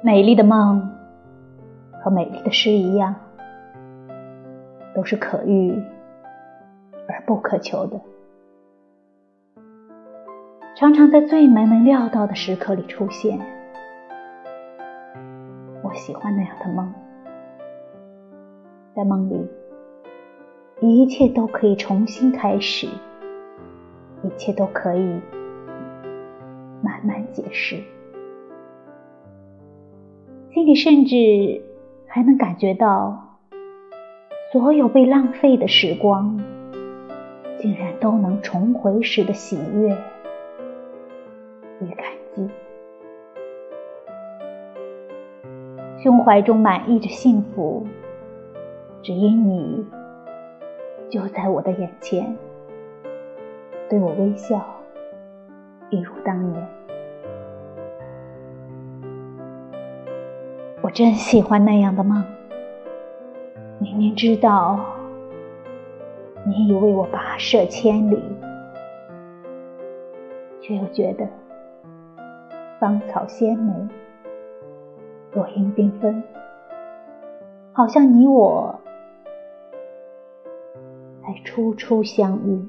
美丽的梦和美丽的诗一样，都是可遇而不可求的，常常在最没能料到的时刻里出现。我喜欢那样的梦，在梦里，一切都可以重新开始，一切都可以慢慢解释。心里甚至还能感觉到，所有被浪费的时光，竟然都能重回时的喜悦与感激。胸怀中满溢着幸福，只因你就在我的眼前，对我微笑，一如当年。我真喜欢那样的梦，明明知道你已为我跋涉千里，却又觉得芳草鲜美，落英缤纷，好像你我才初初相遇。